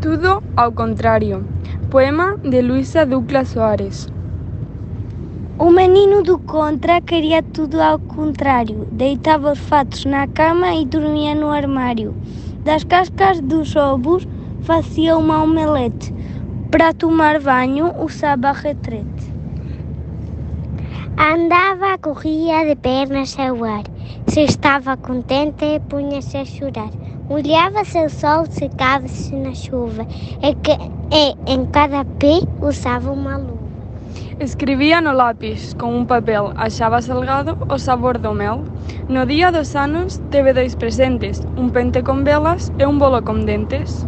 Tudo ao contrário. Poema de Luísa Ducla Soares. O menino do contra queria tudo ao contrário. Deitava os fatos na cama e dormia no armário. Das cascas dos ovos fazia uma omelete. Para tomar banho usava retrete. Andava, corria de pernas ao ar. Se estava contente, punha-se a chorar. Molhava-se o sol, secava-se na chuva. E, que, e em cada pé usava uma luva. Escribía no lápis con un papel, achaba salgado o sabor do mel. No día dos anos teve dois presentes, un pente con velas e un bolo con dentes.